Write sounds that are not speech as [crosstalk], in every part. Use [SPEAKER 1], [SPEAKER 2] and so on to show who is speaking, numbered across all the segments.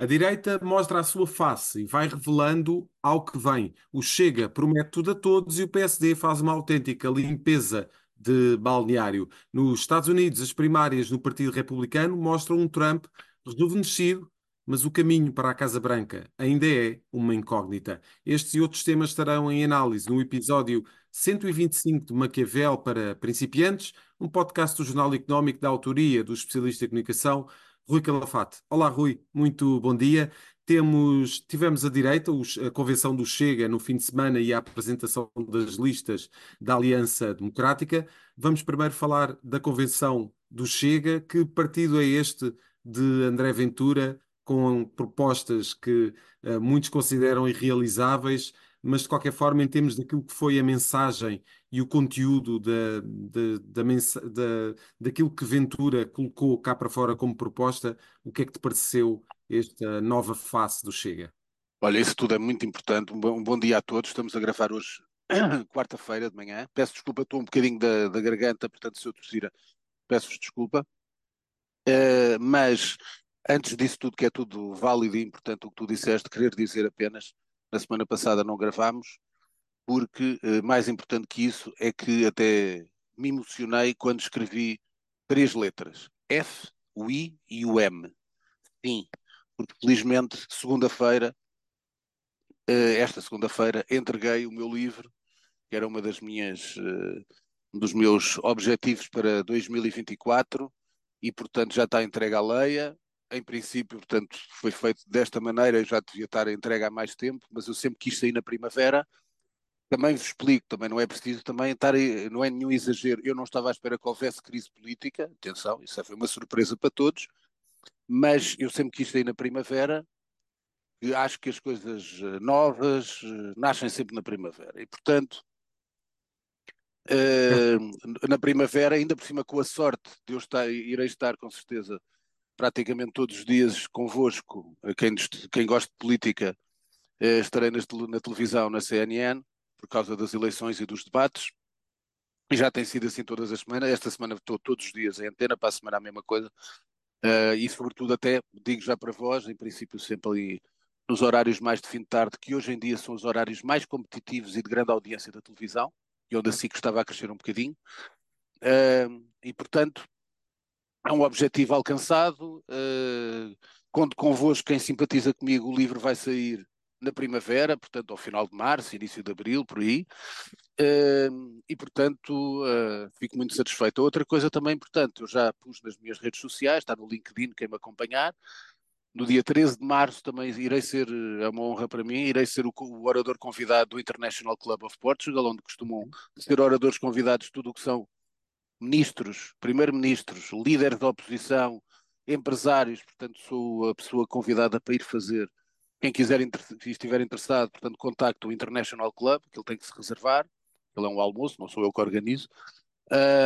[SPEAKER 1] A direita mostra a sua face e vai revelando ao que vem. O Chega promete tudo a todos e o PSD faz uma autêntica limpeza de balneário. Nos Estados Unidos, as primárias no Partido Republicano mostram um Trump rejuvenescido, mas o caminho para a Casa Branca ainda é uma incógnita. Estes e outros temas estarão em análise no episódio 125 de Maquiavel para principiantes, um podcast do Jornal Económico da autoria do especialista em comunicação Rui Calafate. Olá, Rui, muito bom dia. Temos, tivemos a direita, a convenção do Chega no fim de semana e a apresentação das listas da Aliança Democrática. Vamos primeiro falar da convenção do Chega. Que partido é este de André Ventura, com propostas que uh, muitos consideram irrealizáveis, mas de qualquer forma, em termos daquilo que foi a mensagem e o conteúdo da, da, da, da, daquilo que Ventura colocou cá para fora como proposta, o que é que te pareceu esta nova face do Chega?
[SPEAKER 2] Olha, isso tudo é muito importante. Um bom, um bom dia a todos. Estamos a gravar hoje, [clears throat] quarta-feira de manhã. Peço desculpa, estou um bocadinho da, da garganta, portanto, se eu tossir, peço-vos desculpa. Uh, mas antes disso tudo, que é tudo válido e importante o que tu disseste, querer dizer apenas na semana passada não gravámos, porque eh, mais importante que isso é que até me emocionei quando escrevi três letras: F, o I e o M. Sim, porque felizmente, segunda-feira, eh, esta segunda-feira, entreguei o meu livro, que era uma das minhas, eh, um dos meus objetivos para 2024, e portanto já está entregue à Leia em princípio, portanto, foi feito desta maneira, já devia estar entregue há mais tempo, mas eu sempre quis sair na primavera. Também vos explico, também não é preciso também estar, não é nenhum exagero. Eu não estava à espera que houvesse crise política, atenção, isso foi uma surpresa para todos, mas eu sempre quis sair na primavera, e acho que as coisas eh, novas eh, nascem sempre na primavera. E, portanto, uh, na primavera, ainda por cima com a sorte de eu estar, irei estar com certeza praticamente todos os dias convosco, quem, quem gosta de política, eh, estarei na televisão, na CNN, por causa das eleições e dos debates. E já tem sido assim todas as semanas. Esta semana estou todos os dias em antena, para a semana a mesma coisa. Uh, e sobretudo até, digo já para vós, em princípio sempre ali nos horários mais de fim de tarde, que hoje em dia são os horários mais competitivos e de grande audiência da televisão, e onde a SIC estava a crescer um bocadinho. Uh, e portanto, é um objetivo alcançado. Uh, conto convosco, quem simpatiza comigo, o livro vai sair na primavera, portanto, ao final de março, início de abril, por aí. Uh, e, portanto, uh, fico muito satisfeito. Outra coisa também importante, eu já pus nas minhas redes sociais, está no LinkedIn, quem me acompanhar. No dia 13 de março também irei ser, é uma honra para mim, irei ser o, o orador convidado do International Club of Portugal, onde costumam ser oradores convidados tudo o que são ministros, primeiro-ministros, líderes da oposição, empresários, portanto sou a pessoa convidada para ir fazer. Quem quiser estiver interessado, portanto, contacte o International Club, que ele tem que se reservar, ele é um almoço, não sou eu que organizo,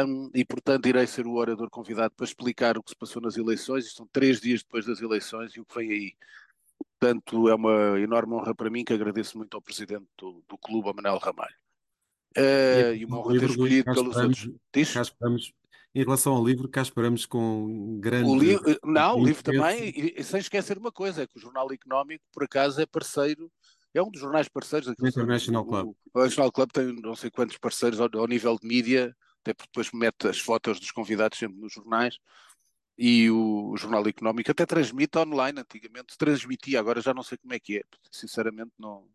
[SPEAKER 2] um, e portanto irei ser o orador convidado para explicar o que se passou nas eleições, são três dias depois das eleições e o que vem aí. Portanto, é uma enorme honra para mim, que agradeço muito ao presidente do, do clube, ao Manuel Ramalho. Uh, e uma honra ter escolhido pelos outros.
[SPEAKER 1] Diz? Em relação ao livro, cá esperamos com grande.
[SPEAKER 2] O li... Não, o livro também, e, e, sem esquecer uma coisa: é que o Jornal Económico, por acaso, é parceiro, é um dos jornais parceiros
[SPEAKER 1] do International Club.
[SPEAKER 2] O, o International Club tem não sei quantos parceiros ao, ao nível de mídia, até porque depois mete as fotos dos convidados sempre nos jornais. E o, o Jornal Económico até transmite online, antigamente transmitia, agora já não sei como é que é, sinceramente não,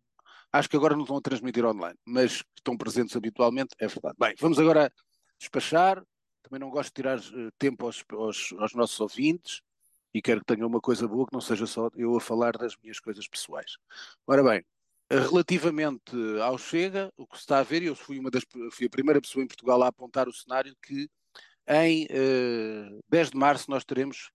[SPEAKER 2] Acho que agora não estão a transmitir online, mas estão presentes habitualmente, é verdade. Bem, vamos agora despachar. Também não gosto de tirar uh, tempo aos, aos, aos, nossos ouvintes e quero que tenham uma coisa boa, que não seja só eu a falar das minhas coisas pessoais. Ora bem, relativamente ao Chega, o que se está a ver, eu fui, uma das, fui a primeira pessoa em Portugal a apontar o cenário que em eh, 10 de março nós teremos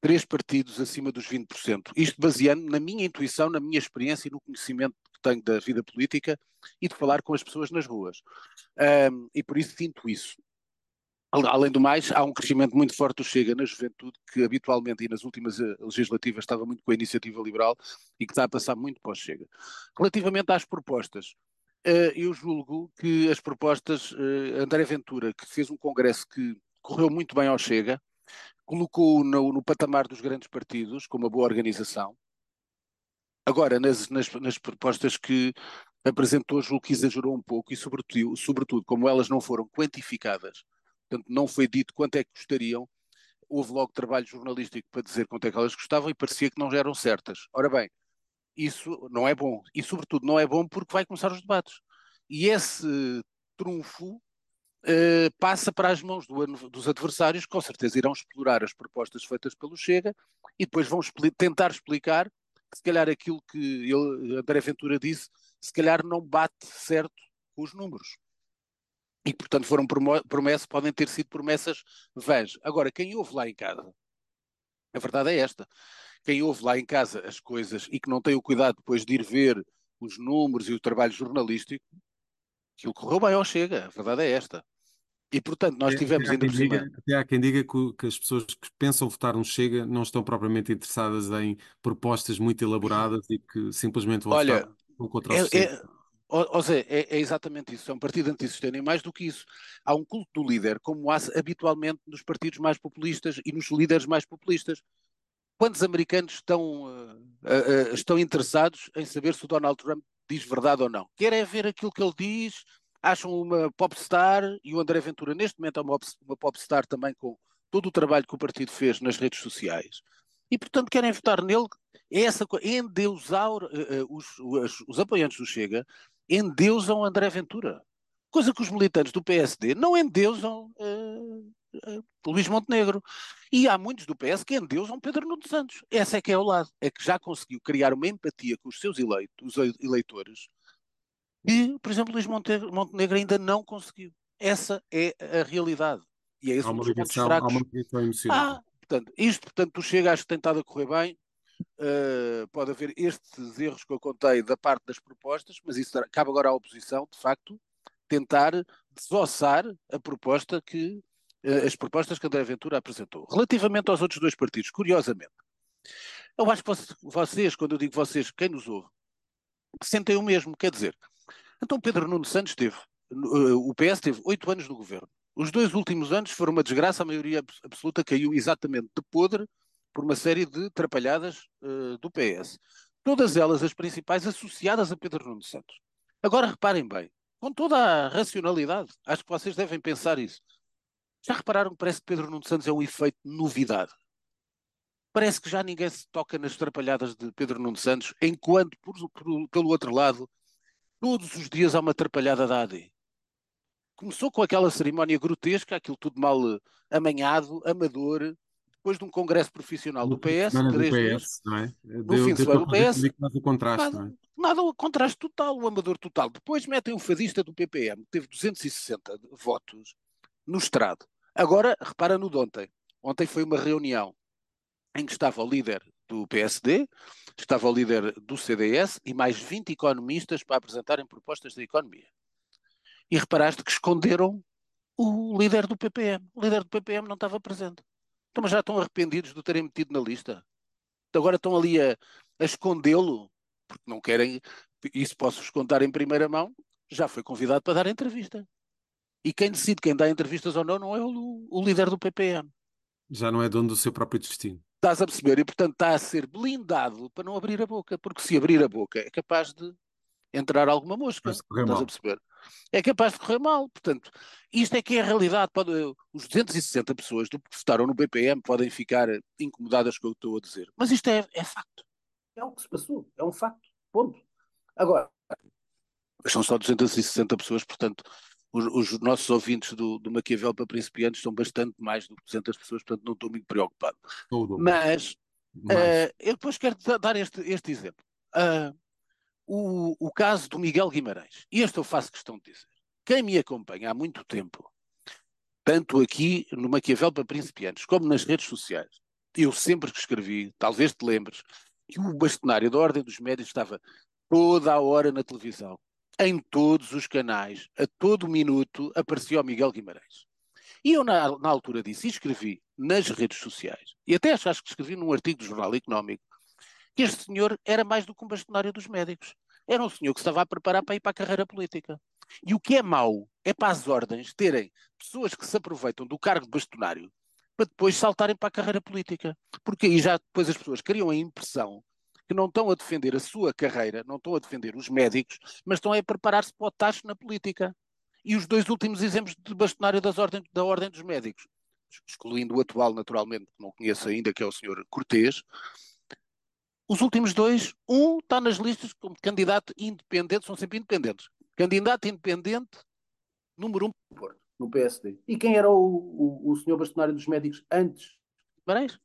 [SPEAKER 2] três partidos acima dos 20%. Isto baseando na minha intuição, na minha experiência e no conhecimento tenho da vida política e de falar com as pessoas nas ruas. Um, e por isso sinto isso. Além do mais, há um crescimento muito forte do Chega na juventude, que habitualmente e nas últimas eh, legislativas estava muito com a iniciativa liberal e que está a passar muito para o Chega. Relativamente às propostas, uh, eu julgo que as propostas, uh, André Ventura, que fez um congresso que correu muito bem ao Chega, colocou no, no patamar dos grandes partidos, com uma boa organização, Agora, nas, nas, nas propostas que apresentou, julgo que exagerou um pouco e, sobretudo, sobretudo, como elas não foram quantificadas, portanto, não foi dito quanto é que custariam, houve logo trabalho jornalístico para dizer quanto é que elas custavam e parecia que não eram certas. Ora bem, isso não é bom. E, sobretudo, não é bom porque vai começar os debates. E esse trunfo uh, passa para as mãos do, dos adversários, que com certeza irão explorar as propostas feitas pelo Chega e depois vão expli tentar explicar se calhar, aquilo que ele, André Ventura disse, se calhar não bate certo com os números. E, portanto, foram promessas, podem ter sido promessas vãs. Agora, quem ouve lá em casa, a verdade é esta, quem ouve lá em casa as coisas e que não tem o cuidado depois de ir ver os números e o trabalho jornalístico, aquilo correu bem ao chega, a verdade é esta. E, portanto, nós tivemos
[SPEAKER 1] ainda
[SPEAKER 2] por cima...
[SPEAKER 1] Até há quem diga que, que, as pessoas que pensam votar no Chega não estão propriamente interessadas em propostas muito elaboradas e que simplesmente vão
[SPEAKER 2] Olha,
[SPEAKER 1] votar contra o
[SPEAKER 2] é. É, ó, Zé, é, é, exatamente isso. É um partido antissistema e mais do que isso. Há um culto do líder, como há habitualmente nos partidos mais populistas e nos líderes mais populistas. Quantos americanos estão, uh, uh, uh, estão interessados em saber se o Donald Trump diz verdade ou não? Querem é ver aquilo que ele diz, acham uma popstar, e o André Ventura neste momento é uma, uma popstar também com todo o trabalho que o partido fez nas redes sociais. E, portanto, querem votar nele. É essa coisa, endeusar uh, os, os, os, apoiantes do Chega, endeusam André Ventura. Coisa que os militantes do PSD não endeusam uh, uh, Luís Montenegro. E há muitos do PS que endeusam Pedro Nuno Santos. Essa é que é o lado. É que já conseguiu criar uma empatia com os seus eleitos, os eleitores e, por exemplo, Luís Montenegro ainda não conseguiu. Essa é a realidade. E é esse
[SPEAKER 1] há uma ligação, há uma ligação emocional. Ah,
[SPEAKER 2] portanto, isto, portanto, o Chega acho que tem estado a correr bem. Uh, pode haver estes erros que eu contei da parte das propostas, mas isso cabe agora à oposição, de facto, tentar desossar a proposta que uh, as propostas que André Ventura apresentou. Relativamente aos outros dois partidos, curiosamente, eu acho que vocês, quando eu digo vocês, quem nos ouve, sentem o mesmo, quer dizer, então Pedro Nuno Santos teve, eh, o PS teve oito anos no governo. Os dois últimos anos foram uma desgraça, a maioria absoluta caiu exatamente de podre por uma série de trapalhadas uh, do PS. Todas elas, as principais, associadas a Pedro Nuno Santos. Agora reparem bem, com toda a racionalidade, acho que vocês devem pensar isso. Já repararam que parece que Pedro Nuno Santos é um efeito de novidade? Parece que já ninguém se toca nas trapalhadas de Pedro Nuno Santos, enquanto, por, por, pelo outro lado, Todos os dias há uma atrapalhada da AD. Começou com aquela cerimónia grotesca, aquilo tudo mal eh, amanhado, amador, depois de um congresso profissional do PS,
[SPEAKER 1] do
[SPEAKER 2] três
[SPEAKER 1] PS, não é?
[SPEAKER 2] no deu, fim de semana do PS,
[SPEAKER 1] nada, contraste,
[SPEAKER 2] nada,
[SPEAKER 1] não é?
[SPEAKER 2] nada, o contraste total, o amador total. Depois metem um fadista do PPM, que teve 260 votos no estrado. Agora, repara no de ontem. Ontem foi uma reunião em que estava o líder do PSD, estava o líder do CDS e mais 20 economistas para apresentarem propostas de economia. E reparaste que esconderam o líder do PPM. O líder do PPM não estava presente. Então, mas já estão arrependidos de o terem metido na lista. Agora estão ali a, a escondê-lo, porque não querem. Isso posso-vos contar em primeira mão. Já foi convidado para dar entrevista. E quem decide quem dá entrevistas ou não não é o, o líder do PPM.
[SPEAKER 1] Já não é dono do seu próprio destino.
[SPEAKER 2] Estás a perceber? E, portanto, está a ser blindado para não abrir a boca, porque se abrir a boca é capaz de entrar alguma mosca. Estás mal. a perceber? É capaz de correr mal. Portanto, isto é que é a realidade. Pode, os 260 pessoas que votaram no BPM podem ficar incomodadas com o que estou a dizer. Mas isto é, é facto. É o que se passou. É um facto. Ponto. Agora, são só 260 pessoas, portanto, os, os, nossos ouvintes do, do Maquiavel para principiantes são bastante mais do que 200 pessoas, portanto não estou muito preocupado. Tudo. Mas uh, eu depois quero dar este, este exemplo. Uh, o, o caso do Miguel Guimarães. E este eu faço questão de dizer. Quem me acompanha há muito tempo, tanto aqui no Maquiavel para principiantes, como nas redes sociais, eu sempre que escrevi, talvez te lembres, que o bastonário da Ordem dos Médios estava toda a hora na televisão em todos os canais, a todo minuto, aparecia o Miguel Guimarães. E eu, na, na altura disso, escrevi nas redes sociais, e até acho, acho que escrevi num artigo do Jornal Económico, que este senhor era mais do que um bastonário dos médicos. Era um senhor que estava a preparar para ir para a carreira política. E o que é mau é para as ordens terem pessoas que se aproveitam do cargo de bastonário para depois saltarem para a carreira política. Porque aí já depois as pessoas criam a impressão que não estão a defender a sua carreira, não estão a defender os médicos, mas estão a preparar-se para o tacho na política. E os dois últimos exemplos de bastonário da Ordem dos Médicos, excluindo o atual, naturalmente, que não conheço ainda, que é o senhor Cortês, os últimos dois, um está nas listas como candidato independente, são sempre independentes. Candidato independente, número um no PSD. E quem era o, o, o senhor bastonário dos médicos antes? Marais?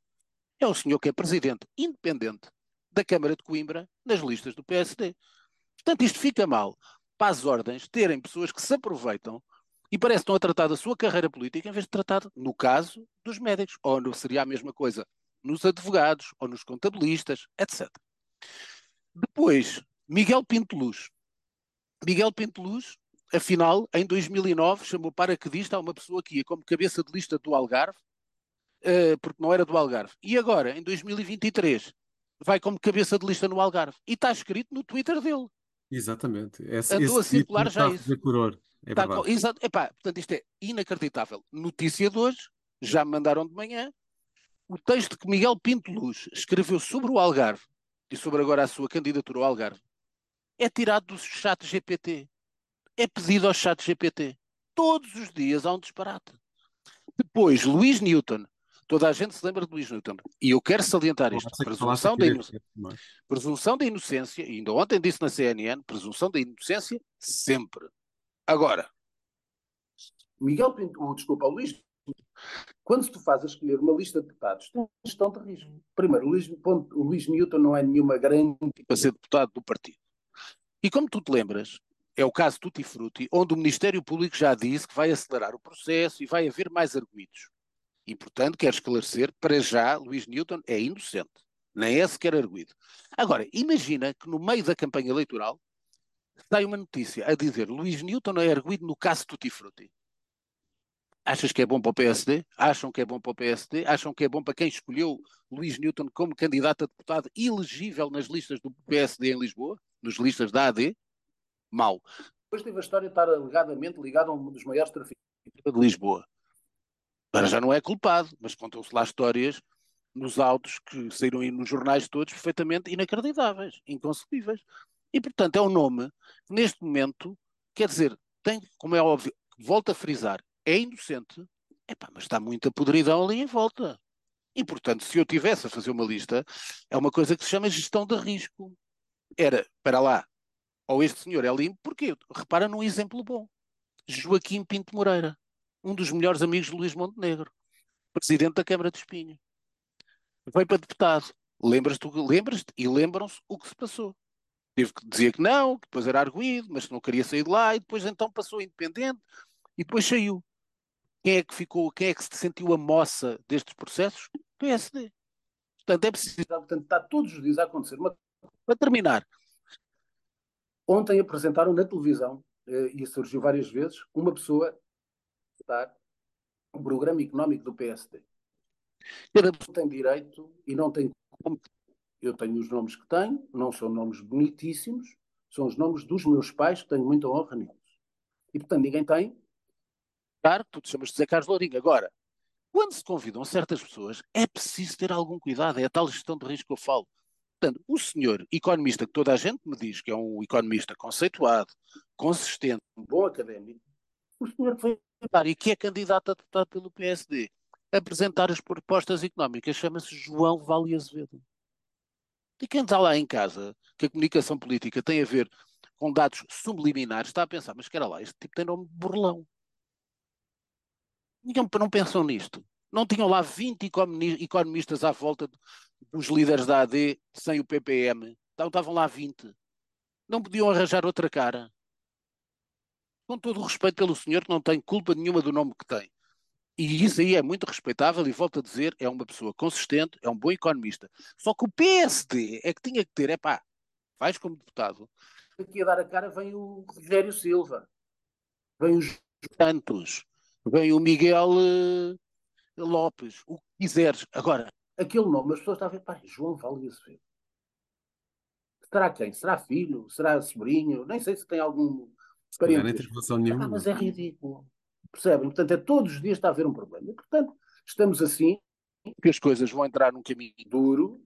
[SPEAKER 2] É o senhor que é presidente independente da Câmara de Coimbra nas listas do PSD. Portanto, isto fica mal para as ordens terem pessoas que se aproveitam e parece que estão a tratar da sua carreira política em vez de tratar, no caso, dos médicos. Ou seria a mesma coisa nos advogados ou nos contabilistas, etc. Depois, Miguel Pinto Luz. Miguel Pinto Luz, afinal, em 2009, chamou paraquedista a uma pessoa que ia como cabeça de lista do Algarve, uh, porque não era do Algarve. E agora, em 2023, vai como cabeça de lista no Algarve. E está escrito no Twitter dele.
[SPEAKER 1] Exatamente.
[SPEAKER 2] Esse, Andou a circular já isso.
[SPEAKER 1] É está
[SPEAKER 2] com, exato, epá, portanto, isto é inacreditável. Notícia de hoje, já me mandaram de manhã, o texto que Miguel Pinto Luz escreveu sobre o Algarve e sobre agora a sua candidatura ao Algarve é tirado do chat GPT. É pedido ao chat GPT. Todos os dias há um disparate. Depois, Luís Newton. Toda a gente se lembra de Luís Newton. E eu quero salientar isto. Presunção da, inocência, presunção da inocência, e ainda ontem disse na CNN, presunção da inocência sempre. Agora, Miguel Pinto, desculpa, Luís quando tu fazes escolher uma lista de deputados, tem uma gestão de risco. Primeiro, o Luís, o Luís Newton não é nenhuma grande para ser deputado do partido. E como tu te lembras, é o caso Tutti Frutti, onde o Ministério Público já disse que vai acelerar o processo e vai haver mais arguidos. E, portanto, quero esclarecer, para já, Luís Newton é inocente. Nem é sequer arguído. Agora, imagina que no meio da campanha eleitoral sai uma notícia a dizer Luís Newton é arguído no caso Tutti Frutti. Achas que é bom para o PSD? Acham que é bom para o PSD? Acham que é bom para quem escolheu Luís Newton como candidato a deputado elegível nas listas do PSD em Lisboa? Nas listas da AD? Mal. Depois teve a história de estar alegadamente ligado a um dos maiores traficantes de Lisboa. Agora já não é culpado, mas contam-se lá histórias nos autos que saíram aí nos jornais todos perfeitamente inacreditáveis, inconcebíveis. E, portanto, é um nome que neste momento, quer dizer, tem, como é óbvio, volto a frisar, é inocente, epá, mas está muita podridão ali em volta. E, portanto, se eu tivesse a fazer uma lista, é uma coisa que se chama gestão de risco. Era, para lá, ou este senhor é limpo, porque repara num exemplo bom. Joaquim Pinto Moreira, um dos melhores amigos de Luís Montenegro, presidente da Câmara de Espinho. Veio para deputado. Lembras-te lembras e lembram-se o que se passou. Teve que dizer que não, que depois era arguído, mas que não queria sair de lá, e depois então passou independente, e depois saiu. Quem é que ficou, quem é que se sentiu a moça destes processos? PSD. Portanto, é preciso, portanto, está todos os dias a acontecer. Uma... Para terminar, ontem apresentaram na televisão, eh, e surgiu várias vezes, uma pessoa dar o programa económico do PSD. Cada pessoa tem direito e não tem como. Eu tenho os nomes que tenho, não são nomes bonitíssimos, são os nomes dos meus pais, que tenho muita honra neles. E, portanto, ninguém tem Claro, tu te chamas de Zé Carlos Lourinho. Agora, quando se convidam certas pessoas, é preciso ter algum cuidado, é a tal gestão de risco que eu falo. Portanto, o senhor economista, que toda a gente me diz que é um economista conceituado, consistente, um bom académico, o senhor que foi e que é candidato a deputado pelo PSD, apresentar as propostas económicas, chama-se João Vale Azevedo. E quem está lá em casa, que a comunicação política tem a ver com dados subliminares, está a pensar, mas que era lá, este tipo tem nome de burlão não pensam nisto. Não tinham lá 20 economistas à volta dos líderes da AD sem o PPM. Então estavam lá 20. Não podiam arranjar outra cara. Com todo o respeito pelo senhor, que não tem culpa nenhuma do nome que tem. E isso aí é muito respeitável e volto a dizer, é uma pessoa consistente, é um bom economista. Só que o PSD é que tinha que ter, é pá, vais como deputado. Aqui a dar a cara vem o Rogério Silva, vem os Santos, vem o Miguel uh, Lopes, o que quiseres. Agora, aquele nome, as pessoas estão a ver, pá, João Vale Azevedo. Será quem? Será filho? Será sobrinho? Nem sei se tem algum
[SPEAKER 1] Não tem relação nenhuma.
[SPEAKER 2] Ah, mas é ridículo. Percebem? Portanto, é todos os dias está a haver um problema. E, portanto, estamos assim, que as coisas vão entrar num caminho duro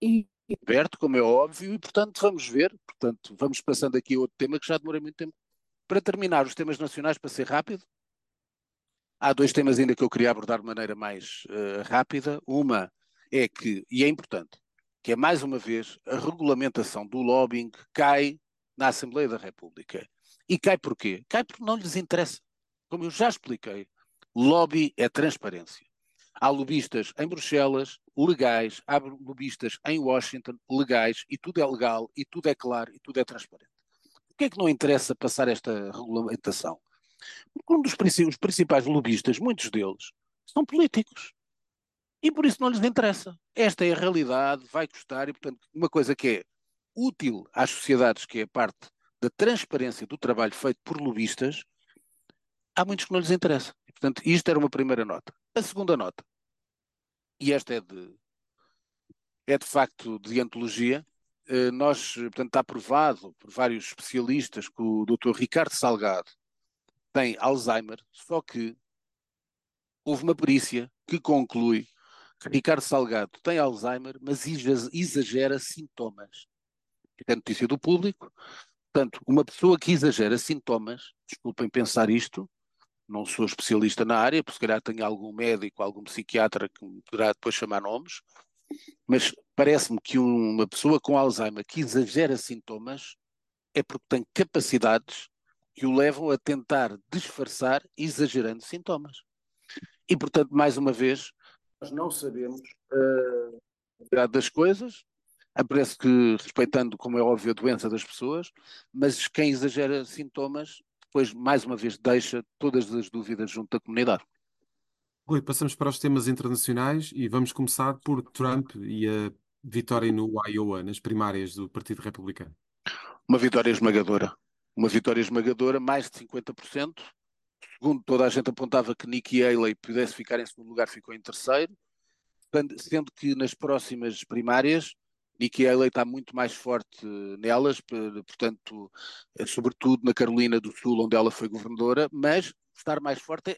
[SPEAKER 2] e aberto, como é óbvio, e portanto vamos ver, portanto vamos passando aqui a outro tema que já demorei muito tempo. Para terminar, os temas nacionais, para ser rápido, há dois temas ainda que eu queria abordar de maneira mais uh, rápida. Uma é que, e é importante, que é mais uma vez a regulamentação do lobbying cai na Assembleia da República. E cai porquê? Cai porque não lhes interessa. Como eu já expliquei, lobby é transparência. Há lobistas em Bruxelas, legais, há lobistas em Washington, legais, e tudo é legal, e tudo é claro, e tudo é transparente. Por que é que não interessa passar esta regulamentação? Porque um dos os principais lobistas, muitos deles, são políticos. E por isso não lhes interessa. Esta é a realidade, vai custar, e portanto, uma coisa que é útil às sociedades, que é parte da transparência do trabalho feito por lobistas, há muitos que não lhes interessa. E, portanto, isto era uma primeira nota. A segunda nota, e esta é de, é de facto de antologia, eh, nós, portanto, está provado por vários especialistas que o Dr. Ricardo Salgado tem Alzheimer, só que houve uma perícia que conclui que Ricardo Salgado tem Alzheimer, mas exagera sintomas. É notícia do público. Portanto, uma pessoa que exagera sintomas, desculpem pensar isto, não sou especialista na área, porque se calhar tenho algum médico, algum psiquiatra que me poderá depois chamar nomes, mas parece-me que uma pessoa com Alzheimer que exagera sintomas é porque tem capacidades que o levam a tentar disfarçar exagerando sintomas. E, portanto, mais uma vez, nós não sabemos uh, a verdade das coisas, parece que respeitando, como é óbvio, a doença das pessoas, mas quem exagera sintomas, depois, mais uma vez, deixa todas as dúvidas junto da comunidade.
[SPEAKER 1] Rui, passamos para os temas internacionais e vamos começar por Trump e a vitória no Iowa, nas primárias do Partido Republicano.
[SPEAKER 2] Uma vitória esmagadora. Uma vitória esmagadora, mais de 50%. Segundo toda a gente apontava que Nikki Haley pudesse ficar em segundo lugar, ficou em terceiro. Sendo que nas próximas primárias Nikki Haley está muito mais forte nelas, portanto, eh, sobretudo na Carolina do Sul, onde ela foi governadora, mas estar mais forte é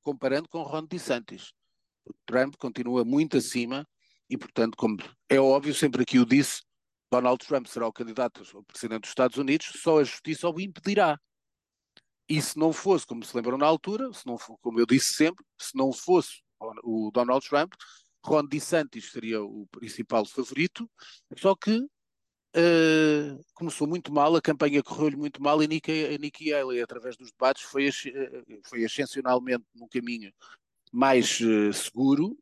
[SPEAKER 2] comparando com Ron DeSantis. Trump continua muito acima e, portanto, como é óbvio, sempre aqui o disse, Donald Trump será o candidato ao presidente dos Estados Unidos, só a justiça o impedirá. E se não fosse, como se lembram na altura, se não, como eu disse sempre, se não fosse o Donald Trump, Ron DeSantis seria o principal favorito, só que uh, começou muito mal, a campanha correu-lhe muito mal e Nikki, Nikki Haley, através dos debates, foi, uh, foi ascensionalmente num caminho mais uh, seguro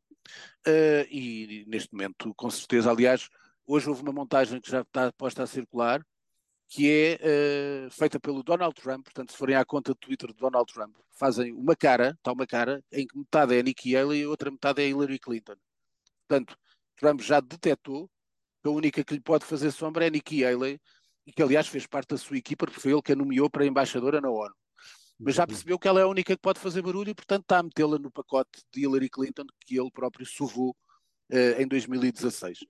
[SPEAKER 2] e neste momento, com certeza, aliás, hoje houve uma montagem que já está posta a circular, que é uh, feita pelo Donald Trump, portanto, se forem à conta do Twitter do Donald Trump, fazem uma cara, está uma cara, em que metade é Nikki Haley e outra metade é Hillary Clinton. Portanto, Trump já detectou que a única que lhe pode fazer sombra é Nikki Haley, e que aliás fez parte da sua equipa, porque foi ele que a nomeou para a embaixadora na ONU. Mas já percebeu que ela é a única que pode fazer barulho e, portanto, está a metê-la no pacote de Hillary Clinton que ele próprio sovou uh, em 2016.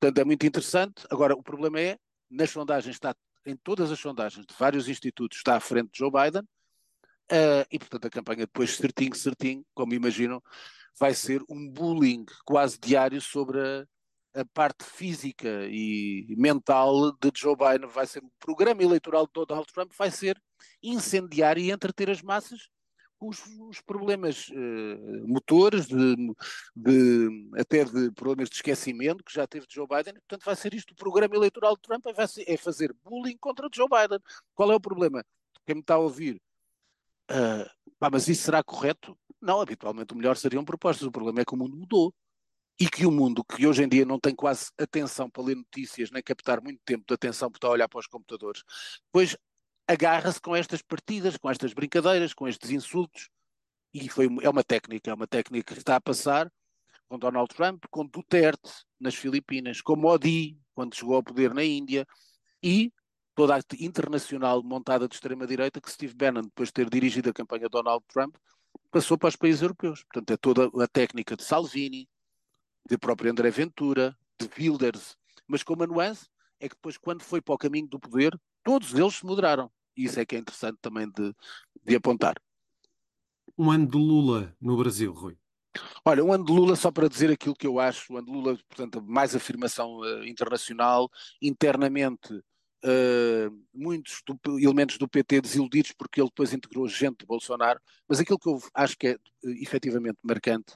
[SPEAKER 2] Portanto, é muito interessante. Agora, o problema é, nas sondagens, está em todas as sondagens de vários institutos, está à frente de Joe Biden, uh, e, portanto, a campanha depois, certinho, certinho, como imaginam, vai ser um bullying quase diário sobre a, a, parte física e mental de Joe Biden. Vai ser o programa eleitoral de Donald Trump vai ser incendiar e entreter as massas com os, os problemas uh, motores, de, de, até de problemas de esquecimento que já teve de Joe Biden. Portanto, vai ser isto o programa eleitoral de Trump, é, ser, é fazer bullying contra Joe Biden. Qual é o problema? Quem me está a ouvir, uh, pá, mas isso será correto? Não, habitualmente o melhor seriam propostas. O problema é que o mundo mudou. E que o mundo, que hoje em dia não tem quase atenção para ler notícias, nem captar muito tempo de atenção para olhar para os computadores, pois agarra-se com estas partidas, com estas brincadeiras, com estes insultos. E foi, é uma técnica, é uma técnica que está a passar com Donald Trump, com Duterte nas Filipinas, com Modi, quando chegou ao poder na Índia, e toda a internacional montada de extrema-direita que Steve Bannon, depois de ter dirigido a campanha de Donald Trump, passou para os países europeus. Portanto, é toda a técnica de Salvini, de próprio André Ventura, de Wilders, mas com uma nuance é que depois, quando foi para o caminho do poder, todos eles se moderaram. E isso é que é interessante também de, de apontar.
[SPEAKER 1] Um ano de Lula no Brasil, Rui.
[SPEAKER 2] Olha, um ano de Lula, só para dizer aquilo que eu acho, o ano de Lula, portanto, mais afirmação uh, internacional, internamente uh, muitos do, elementos do PT desiludidos porque ele depois integrou gente de Bolsonaro, mas aquilo que eu acho que é uh, efetivamente marcante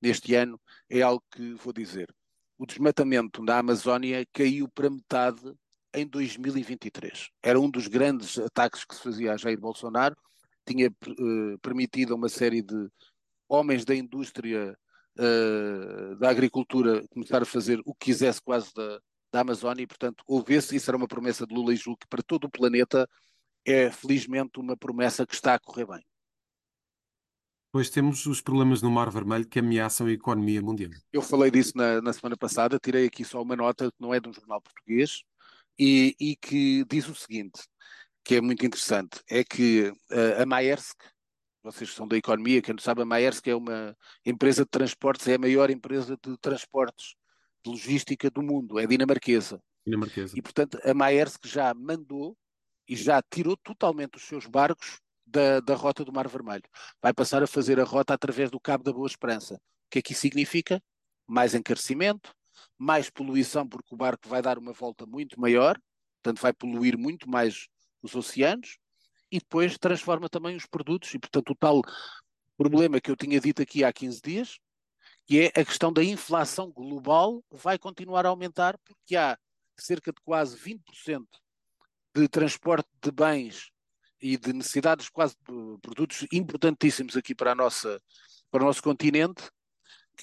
[SPEAKER 2] neste ano é algo que vou dizer. O desmatamento na Amazónia caiu para metade em 2023. Era um dos grandes ataques que se fazia a Jair Bolsonaro, tinha uh, permitido a uma série de homens da indústria uh, da agricultura começar a fazer o que quisesse quase da, da Amazónia e, portanto, houvesse, isso era uma promessa de Lula e julgo que para todo o planeta é felizmente uma promessa que está a correr bem.
[SPEAKER 1] Pois temos os problemas no Mar Vermelho que ameaçam a economia mundial.
[SPEAKER 2] Eu falei disso na, na semana passada, tirei aqui só uma nota que não é de um jornal português e, e que diz o seguinte, que é muito interessante, é que uh, a Maersk, vocês são da economia, quem não sabe, a Maersk é uma empresa de transportes, é a maior empresa de transportes de logística do mundo, é dinamarquesa.
[SPEAKER 1] Dinamarquesa.
[SPEAKER 2] E, portanto, a Maersk já mandou e já tirou totalmente os seus barcos da, da rota do Mar Vermelho. Vai passar a fazer a rota através do Cabo da Boa Esperança. O que é que isso significa? Mais encarecimento, mais poluição, porque o barco vai dar uma volta muito maior, portanto, vai poluir muito mais os oceanos, e depois transforma também os produtos, e portanto o tal problema que eu tinha dito aqui há 15 dias, que é a questão da inflação global vai continuar a aumentar, porque há cerca de quase 20% de transporte de bens e de necessidades quase de produtos importantíssimos aqui para, a nossa, para o nosso continente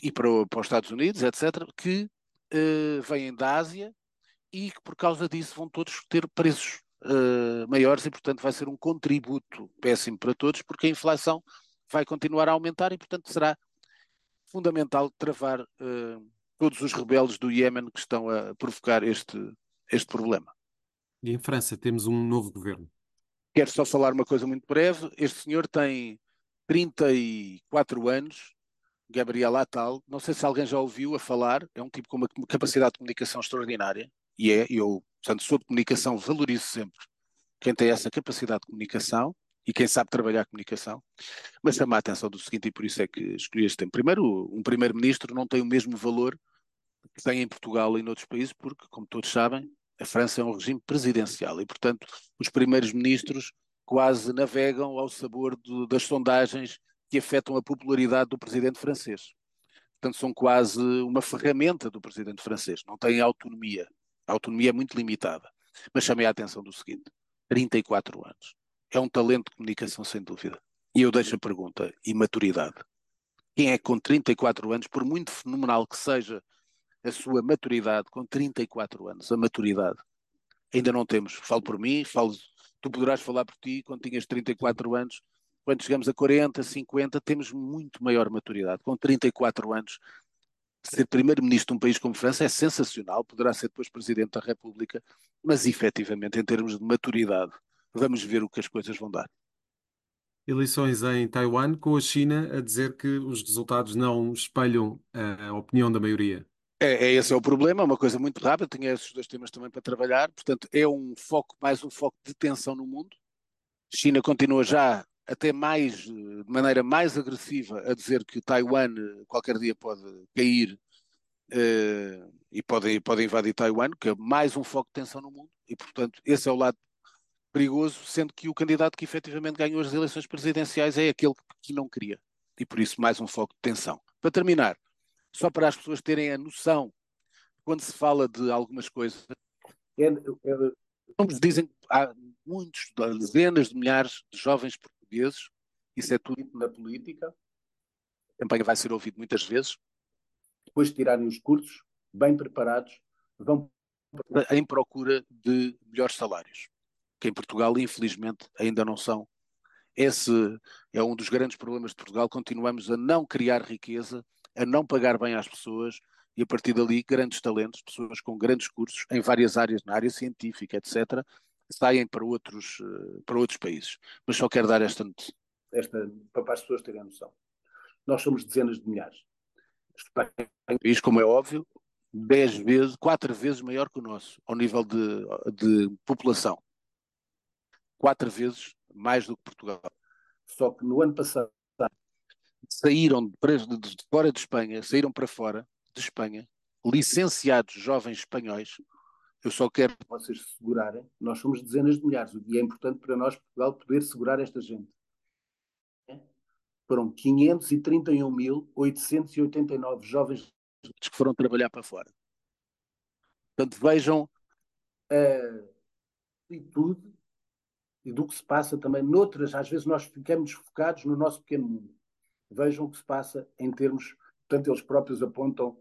[SPEAKER 2] e para, para os Estados Unidos, etc., que uh, vêm da Ásia e que por causa disso vão todos ter preços uh, maiores e, portanto, vai ser um contributo péssimo para todos, porque a inflação vai continuar a aumentar e, portanto, será fundamental travar uh, todos os rebeldes do Iémen que estão a provocar este, este problema.
[SPEAKER 1] E em França temos um novo governo.
[SPEAKER 2] Quero só falar uma coisa muito breve. Este senhor tem 34 anos, Gabriel Attal. Não sei se alguém já ouviu a falar. É um tipo com uma capacidade de comunicação extraordinária. E é, eu Portanto, sou de comunicação, valorizo sempre quem tem essa capacidade de comunicação e quem sabe trabalhar a comunicação, mas chama a atenção do seguinte, e por isso é que escolhi este tema. Primeiro, um primeiro-ministro não tem o mesmo valor que tem em Portugal e em outros países, porque, como todos sabem, a França é um regime presidencial e, portanto, os primeiros ministros quase navegam ao sabor das sondagens que afetam a popularidade do presidente francês. Portanto, são quase uma ferramenta do presidente francês, não têm autonomia. A autonomia é muito limitada. Mas chamei a atenção do seguinte: 34 anos. É um talento de comunicação, sem dúvida. E eu deixo a pergunta: e maturidade? Quem é que com 34 anos, por muito fenomenal que seja a sua maturidade, com 34 anos, a maturidade, ainda não temos. Falo por mim, falo, tu poderás falar por ti quando tinhas 34 anos. Quando chegamos a 40, 50, temos muito maior maturidade. Com 34 anos, ser primeiro-ministro de um país como França é sensacional, poderá ser depois presidente da República, mas efetivamente, em termos de maturidade, vamos ver o que as coisas vão dar.
[SPEAKER 1] Eleições em Taiwan, com a China a dizer que os resultados não espelham a opinião da maioria.
[SPEAKER 2] É, é, esse é o problema, é uma coisa muito rápida, tinha esses dois temas também para trabalhar, portanto é um foco, mais um foco de tensão no mundo. China continua já até mais, de maneira mais agressiva, a dizer que Taiwan eh, qualquer dia pode cair uh, e pode, pode invadir Taiwan, que é mais um foco de tensão no mundo, e portanto esse é o lado perigoso, sendo que o candidato que efetivamente ganhou as eleições presidenciais é aquele que não queria, e por isso mais um foco de tensão. Para terminar, só para as pessoas terem a noção, quando se fala de algumas coisas, é, é, dizem que há muitos, dezenas de milhares de jovens portugueses, isso é tudo na política, a campanha vai ser ouvida muitas vezes, depois de tirarem os cursos, bem preparados, vão em procura de melhores salários, que em Portugal, infelizmente, ainda não são. Esse é um dos grandes problemas de Portugal. Continuamos a não criar riqueza, a não pagar bem às pessoas e, a partir dali, grandes talentos, pessoas com grandes cursos em várias áreas, na área científica, etc., saem para outros, eh, para outros países. Mas só quero dar esta, esta para as pessoas terem noção. Nós somos dezenas de milhares. Um país, como é óbvio, 10 vezes, 4 vezes maior que o nosso, ao nível de, de população. 4 vezes mais do que Portugal. Só que no ano passado, saíram de, de, de fora de Espanha, saíram para fora de Espanha, licenciados jovens espanhóis. Eu só quero que vocês segurarem. Nós somos dezenas de milhares e é importante para nós, Portugal, poder segurar esta gente. Foram 531.889 jovens que foram trabalhar para fora. Portanto, vejam a atitude e do que se passa também noutras, às vezes nós ficamos focados no nosso pequeno mundo. Vejam o que se passa em termos, portanto, eles próprios apontam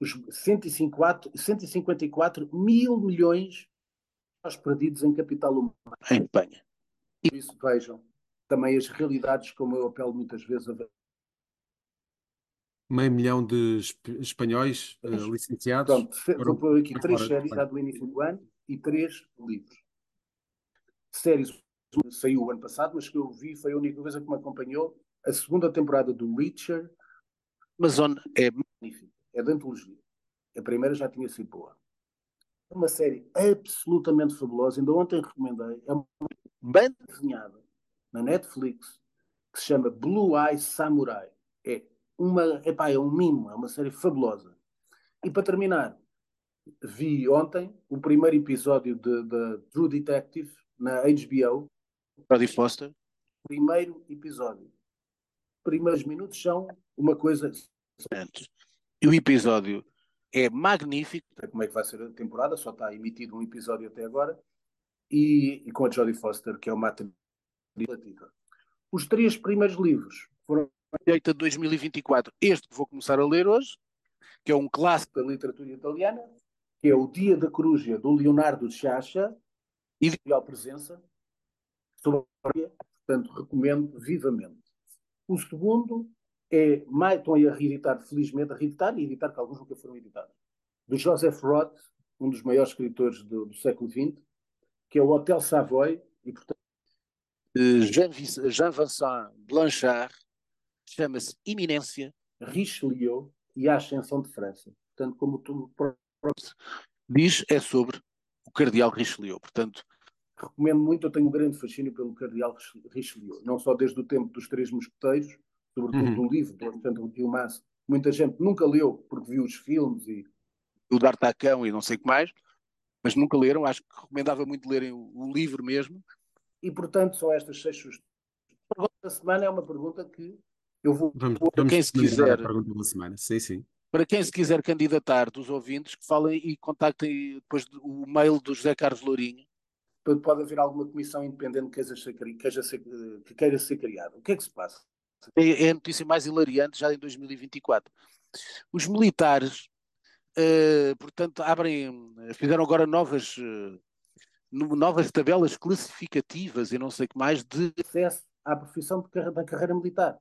[SPEAKER 2] os 154, 154 mil milhões perdidos em capital humano em Espanha. E isso vejam também as realidades como eu apelo muitas vezes a ver.
[SPEAKER 1] Meio milhão de espanhóis uh, licenciados.
[SPEAKER 2] Pronto, vou pôr aqui três séries já do início do ano e três livros. Séries saiu o ano passado, mas que eu vi foi a única coisa que me acompanhou. A segunda temporada do Witcher. Amazon é magnífica, é de antologia. A primeira já tinha sido boa. É uma série absolutamente fabulosa. Ainda ontem recomendei. É uma bem desenhada na Netflix que se chama Blue Eye Samurai. É, uma, epá, é um mimo, é uma série fabulosa. E para terminar, vi ontem o primeiro episódio de, de True Detective na HBO. Jodie Foster. Primeiro episódio. Primeiros minutos são uma coisa. E o episódio é magnífico. Como é que vai ser a temporada? Só está emitido um episódio até agora. E, e com a Jodie Foster, que é uma atriz. Os três primeiros livros foram feitos em 2024. Este que vou começar a ler hoje, que é um clássico da literatura italiana, que é O Dia da Corúgia, do Leonardo Chacha, e de real presença, sobre a portanto, recomendo vivamente. O segundo é, mais, estão a reeditar, felizmente, a reeditar e editar, que alguns nunca foram editados, do Joseph Roth, um dos maiores escritores do, do século XX, que é o Hotel Savoy, e, portanto, Jean-Vincent Blanchard, chama-se Iminência, Richelieu e a Ascensão de França. Portanto, como tu diz, é sobre Cardeal Richelieu. Portanto, recomendo muito, eu tenho um grande fascínio pelo Cardeal Richelieu, não só desde o tempo dos Três Mosqueteiros, sobretudo uhum. do livro do Alexandre Dumas. Muita gente nunca leu porque viu os filmes e o D'Artacão e não sei o que mais, mas nunca leram. Acho que recomendava muito lerem o, o livro mesmo e, portanto, são estas seis sugestões. A pergunta da semana é uma pergunta que eu vou.
[SPEAKER 1] Vamos, vamos para quem se quiser. A pergunta da semana. Sim, sim.
[SPEAKER 2] Para quem se quiser candidatar dos ouvintes, que falem e contactem depois o mail do José Carlos Lourinho. Pode haver alguma comissão independente que, ser, queira ser, que queira ser criada. O que é que se passa? É, é a notícia mais hilariante já em 2024. Os militares, uh, portanto, abrem, fizeram agora novas uh, novas tabelas classificativas e não sei o que mais de acesso à profissão de, da carreira militar.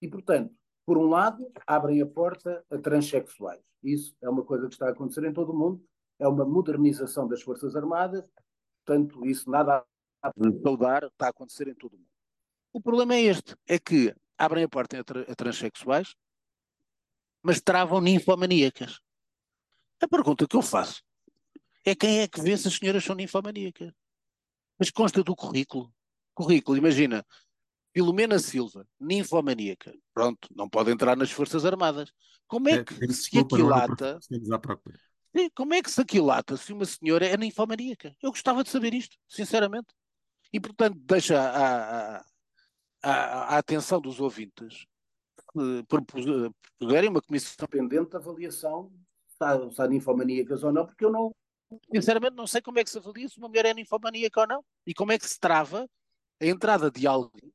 [SPEAKER 2] E, portanto, por um lado, abrem a porta a transexuais. Isso é uma coisa que está a acontecer em todo o mundo, é uma modernização das Forças Armadas, portanto, isso nada a saudar, está a acontecer em todo o mundo. O problema é este, é que abrem a porta a, tra a transexuais, mas travam ninfomaníacas. A pergunta que eu faço é quem é que vê se as senhoras são ninfomaníacas. Mas consta do currículo. Currículo, imagina, Filomena Silva, ninfomaníaca. Pronto, não pode entrar nas Forças Armadas. Como é, é que, se aquilata... Como é que se aquilata se uma senhora é ninfomaníaca? Eu gostava de saber isto, sinceramente. E, portanto, deixa a, a, a, atenção dos ouvintes propuserem uma comissão pendente de avaliação se há ninfomaníacas ou não, porque eu não, Sinceramente, não sei como é que se avalia se uma mulher é ninfomaníaca ou não. E como é que se trava a entrada de alguém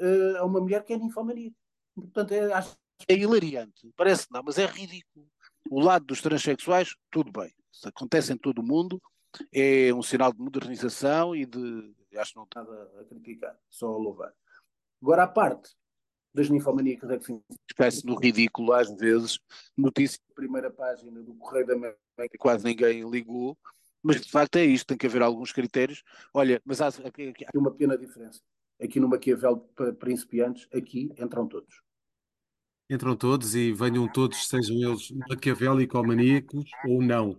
[SPEAKER 2] uh, a uma mulher que é ninfomaníaca. Portanto, é, acho é hilariante. Parece não, mas é ridículo. O lado dos transexuais, tudo bem. Isso acontece em todo o mundo. É um sinal de modernização e de. Acho que não está a criticar, só a louvar. Agora, a parte das ninfomaníacas é que se esquece no ridículo, às vezes, notícia primeira página do Correio da Manhã, que quase ninguém ligou, mas de facto é isto, tem que haver alguns critérios. Olha, mas há, há uma pequena diferença aqui no Maquiavel para principiantes, aqui entram todos.
[SPEAKER 1] Entram todos e venham todos, sejam eles maquiavélico-maníacos ou não.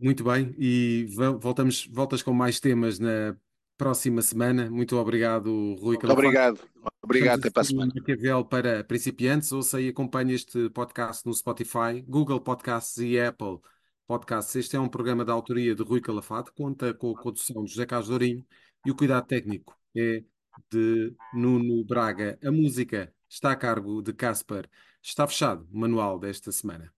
[SPEAKER 1] Muito bem, e voltamos, voltas com mais temas na próxima semana. Muito obrigado, Rui
[SPEAKER 2] Muito obrigado. Obrigado, até para a semana.
[SPEAKER 1] Maquiavel para principiantes, ouça e acompanhe este podcast no Spotify, Google Podcasts e Apple Podcasts. Este é um programa da autoria de Rui Calafate, conta com a condução de José Carlos Dourinho e o cuidado técnico é de Nuno Braga. A música está a cargo de Casper. Está fechado o manual desta semana.